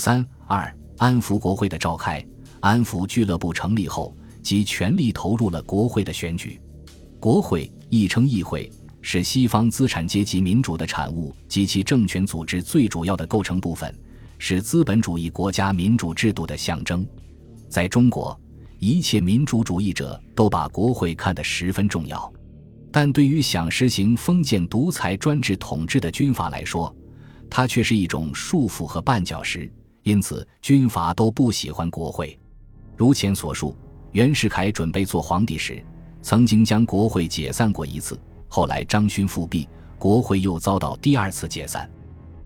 三二安福国会的召开，安福俱乐部成立后，即全力投入了国会的选举。国会亦称议会，是西方资产阶级民主的产物及其政权组织最主要的构成部分，是资本主义国家民主制度的象征。在中国，一切民主主义者都把国会看得十分重要，但对于想实行封建独裁专制统治的军阀来说，它却是一种束缚和绊脚石。因此，军阀都不喜欢国会。如前所述，袁世凯准备做皇帝时。曾经将国会解散过一次，后来张勋复辟，国会又遭到第二次解散。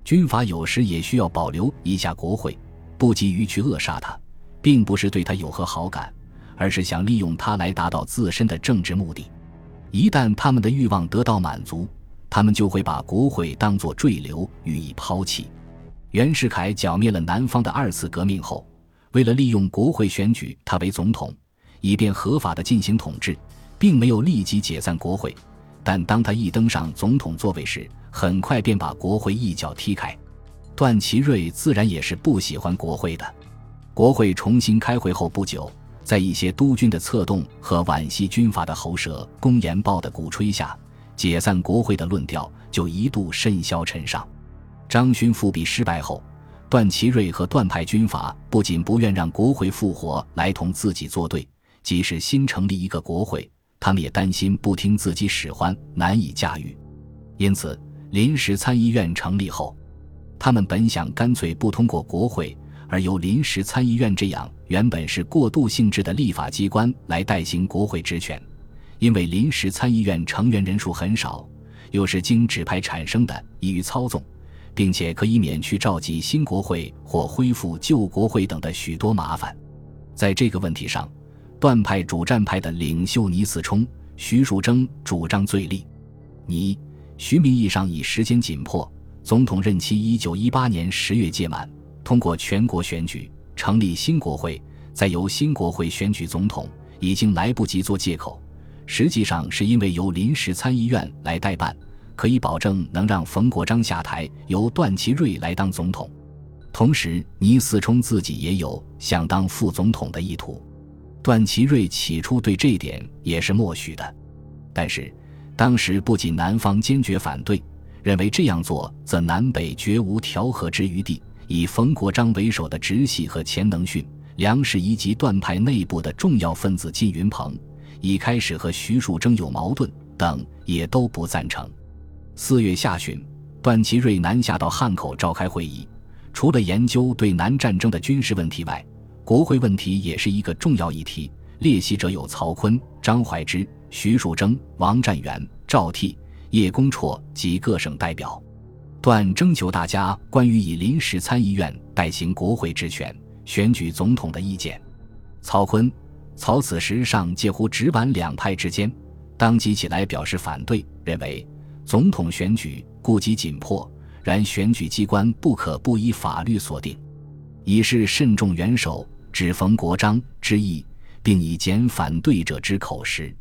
军阀有时也需要保留一下国会，不急于去扼杀它，并不是对他有何好感，而是想利用它来达到自身的政治目的。一旦他们的欲望得到满足，他们就会把国会当作坠流予以抛弃。袁世凯剿灭了南方的二次革命后，为了利用国会选举他为总统，以便合法的进行统治。并没有立即解散国会，但当他一登上总统座位时，很快便把国会一脚踢开。段祺瑞自然也是不喜欢国会的。国会重新开会后不久，在一些督军的策动和皖系军阀的喉舌、公言报的鼓吹下，解散国会的论调就一度甚嚣尘上。张勋复辟失败后，段祺瑞和段派军阀不仅不愿让国会复活来同自己作对，即使新成立一个国会。他们也担心不听自己使唤，难以驾驭，因此临时参议院成立后，他们本想干脆不通过国会，而由临时参议院这样原本是过渡性质的立法机关来代行国会职权。因为临时参议院成员人数很少，又是经指派产生的，易于操纵，并且可以免去召集新国会或恢复旧国会等的许多麻烦。在这个问题上。段派主战派的领袖倪嗣冲、徐树铮主张最立。倪、徐名义上以时间紧迫，总统任期一九一八年十月届满，通过全国选举成立新国会，再由新国会选举总统，已经来不及做借口。实际上是因为由临时参议院来代办，可以保证能让冯国璋下台，由段祺瑞来当总统。同时，倪嗣冲自己也有想当副总统的意图。段祺瑞起初对这点也是默许的，但是当时不仅南方坚决反对，认为这样做则南北绝无调和之余地。以冯国璋为首的直系和钱能训、梁士仪及段派内部的重要分子靳云鹏，一开始和徐树铮有矛盾等，也都不赞成。四月下旬，段祺瑞南下到汉口召开会议，除了研究对南战争的军事问题外，国会问题也是一个重要议题，列席者有曹锟、张怀之、徐树铮、王占元、赵倜、叶公绰及各省代表。段征求大家关于以临时参议院代行国会职权、选举总统的意见。曹锟、曹此时尚介乎直皖两派之间，当即起来表示反对，认为总统选举顾及紧迫，然选举机关不可不依法律所定，以示慎重元首。只逢国章之意，并以减反对者之口实。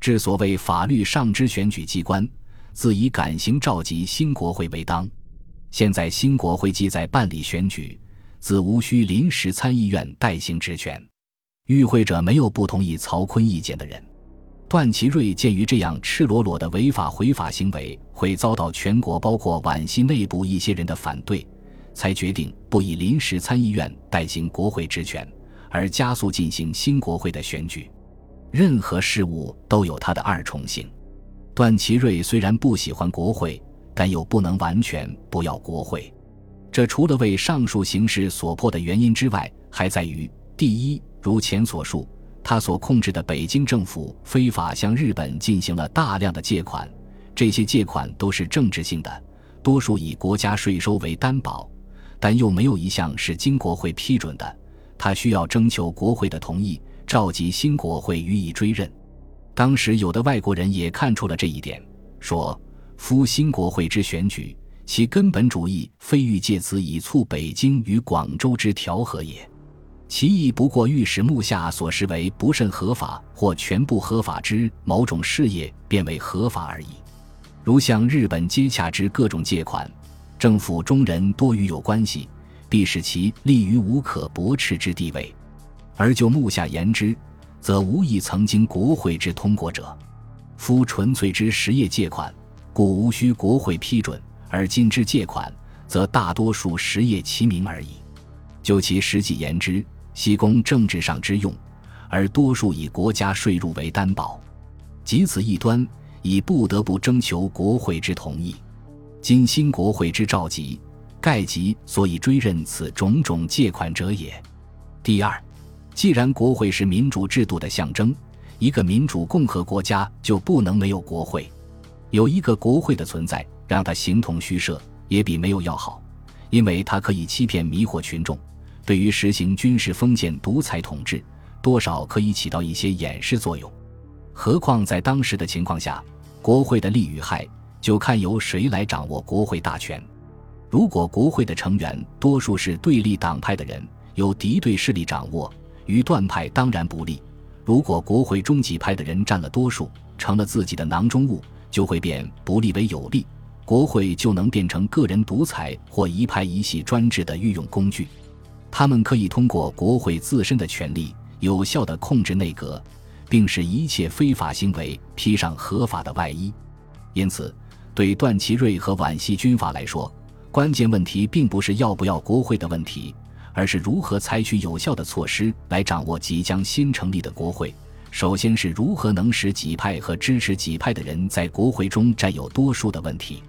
至所谓法律上之选举机关，自以感行召集新国会为当。现在新国会既在办理选举，自无需临时参议院代行职权。与会者没有不同意曹锟意见的人。段祺瑞鉴于这样赤裸裸的违法违法行为会遭到全国包括皖系内部一些人的反对。才决定不以临时参议院代行国会职权，而加速进行新国会的选举。任何事物都有它的二重性。段祺瑞虽然不喜欢国会，但又不能完全不要国会。这除了为上述形势所迫的原因之外，还在于：第一，如前所述，他所控制的北京政府非法向日本进行了大量的借款，这些借款都是政治性的，多数以国家税收为担保。但又没有一项是经国会批准的，他需要征求国会的同意，召集新国会予以追认。当时有的外国人也看出了这一点，说：“夫新国会之选举，其根本主义非欲借此以促北京与广州之调和也，其意不过欲使目下所视为不甚合法或全部合法之某种事业变为合法而已。如向日本接洽之各种借款。”政府中人多与有关系，必使其立于无可驳斥之地位。而就目下言之，则无一曾经国会之通过者。夫纯粹之实业借款，故无需国会批准；而今之借款，则大多数实业其名而已。就其实际言之，西供政治上之用，而多数以国家税入为担保。即此一端，已不得不征求国会之同意。今新国会之召集，盖即所以追认此种种借款者也。第二，既然国会是民主制度的象征，一个民主共和国家就不能没有国会。有一个国会的存在，让它形同虚设，也比没有要好，因为它可以欺骗迷惑群众。对于实行军事封建独裁统治，多少可以起到一些掩饰作用。何况在当时的情况下，国会的利与害就看由谁来掌握国会大权。如果国会的成员多数是对立党派的人，由敌对势力掌握，于断派当然不利；如果国会中几派的人占了多数，成了自己的囊中物，就会变不利为有利，国会就能变成个人独裁或一派一系专制的御用工具。他们可以通过国会自身的权力，有效地控制内阁，并使一切非法行为披上合法的外衣。因此，对段祺瑞和皖系军阀来说，关键问题并不是要不要国会的问题，而是如何采取有效的措施来掌握即将新成立的国会。首先是如何能使己派和支持己派的人在国会中占有多数的问题。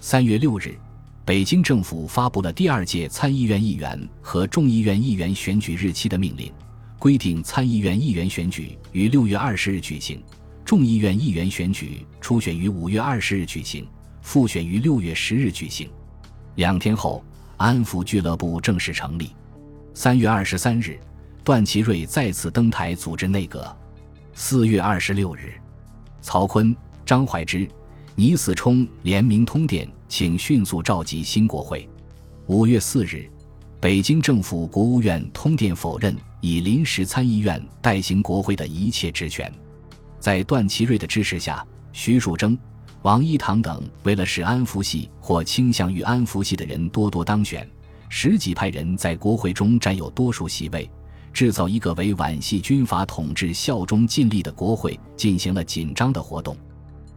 三月六日。北京政府发布了第二届参议院议员和众议院议员选举日期的命令，规定参议院议员选举于六月二十日举行，众议院议员选举初选于五月二十日举行，复选于六月十日举行。两天后，安抚俱乐部正式成立。三月二十三日，段祺瑞再次登台组织内阁。四月二十六日，曹锟、张怀之。倪嗣冲联名通电，请迅速召集新国会。五月四日，北京政府国务院通电否认以临时参议院代行国会的一切职权。在段祺瑞的支持下，徐树铮、王一堂等为了使安福系或倾向于安福系的人多多当选，十几派人在国会中占有多数席位，制造一个为皖系军阀统治效忠尽力的国会，进行了紧张的活动。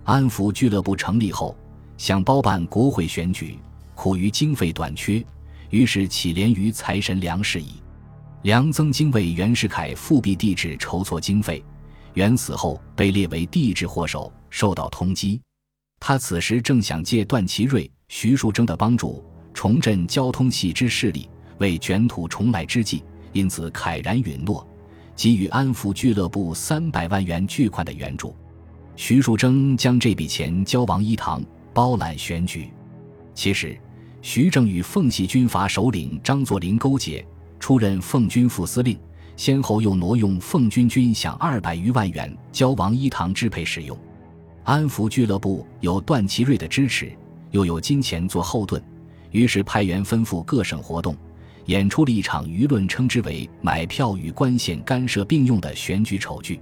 安抚俱乐部成立后，想包办国会选举，苦于经费短缺，于是起连于财神梁士仪。梁曾经为袁世凯复辟帝制筹措经费，袁死后被列为帝制祸首，受到通缉。他此时正想借段祺瑞、徐树铮的帮助，重振交通系之势力，为卷土重来之际，因此慨然允诺，给予安抚俱乐部三百万元巨款的援助。徐树铮将这笔钱交王一堂，包揽选举。其实，徐正与奉系军阀首领张作霖勾结，出任奉军副司令，先后又挪用奉军军饷二百余万元交王一堂支配使用。安抚俱乐部有段祺瑞的支持，又有金钱做后盾，于是派员吩咐各省活动，演出了一场舆论称之为“买票与官县干涉并用”的选举丑剧。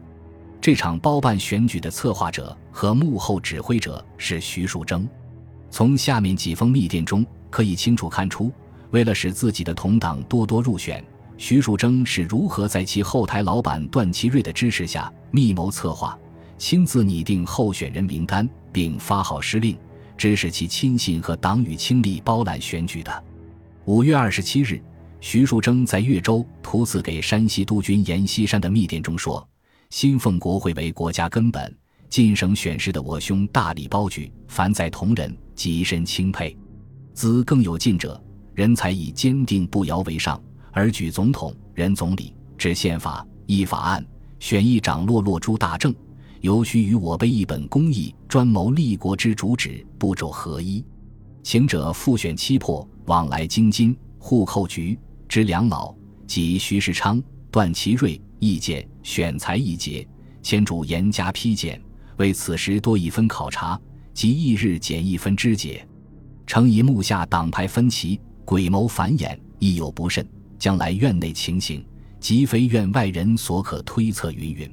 这场包办选举的策划者和幕后指挥者是徐树铮。从下面几封密电中可以清楚看出，为了使自己的同党多多入选，徐树铮是如何在其后台老板段祺瑞的支持下密谋策划，亲自拟定候选人名单，并发号施令，指使其亲信和党羽倾力包揽选举的。五月二十七日，徐树铮在岳州图赐给山西督军阎锡山的密电中说。新奉国会为国家根本，晋省选士的我兄大力包举，凡在同仁，极深钦佩。兹更有进者，人才以坚定不摇为上，而举总统、任总理，制宪法、议法案，选议长，落落诸大政，尤须与我备一本公义，专谋立国之主旨，步骤合一。请者复选七破，往来京津户寇局之两老，及徐世昌、段祺瑞。意见选材一节，先主严加批检，为此时多一分考察，即翌日减一分肢解。诚以目下党派分歧，诡谋繁衍，亦有不慎，将来院内情形，即非院外人所可推测。云云。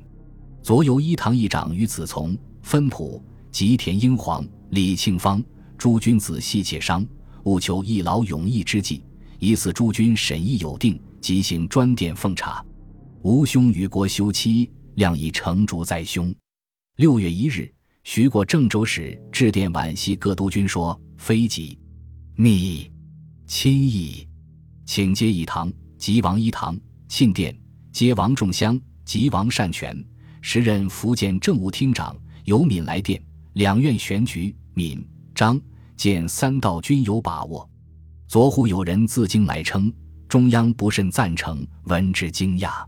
左由一堂议长于子从、分普、吉田英皇、李庆芳诸君子细切商，务求一劳永逸之计，疑似诸君审议有定，即行专殿奉查。吾兄与国休戚，谅以成竹在胸。六月一日，徐过郑州使致电皖西各督军说：“非急，密，亲议，请接一堂，即王一堂；庆殿，接王仲乡，即王善权。时任福建政务厅长。由敏来电，两院选举，闽、张见三道均有把握。昨忽有人自京来称，中央不甚赞成，闻之惊讶。”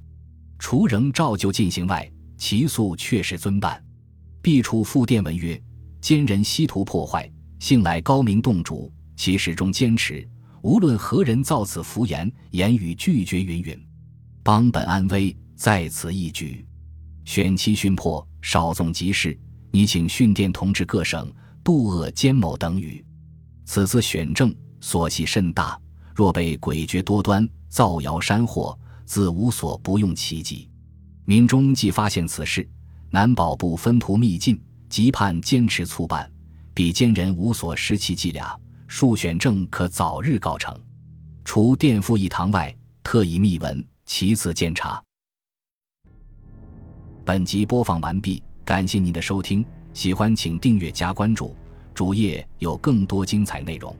除仍照旧进行外，其素确实遵办。毕处复电文曰：“奸人希图破坏，幸乃高明洞主，其始终坚持。无论何人造此浮言，言语拒绝。云云，邦本安危在此一举。选期讯破，少纵即事。你请训电同治各省，杜恶奸谋等语。此次选政所系甚大，若被诡谲多端，造谣山祸。”自无所不用其极，民中既发现此事，难保不分图密进，急盼坚持促办，彼奸人无所失其伎俩，数选政可早日告成。除垫付一堂外，特以密文，其次监察。本集播放完毕，感谢您的收听，喜欢请订阅加关注，主页有更多精彩内容。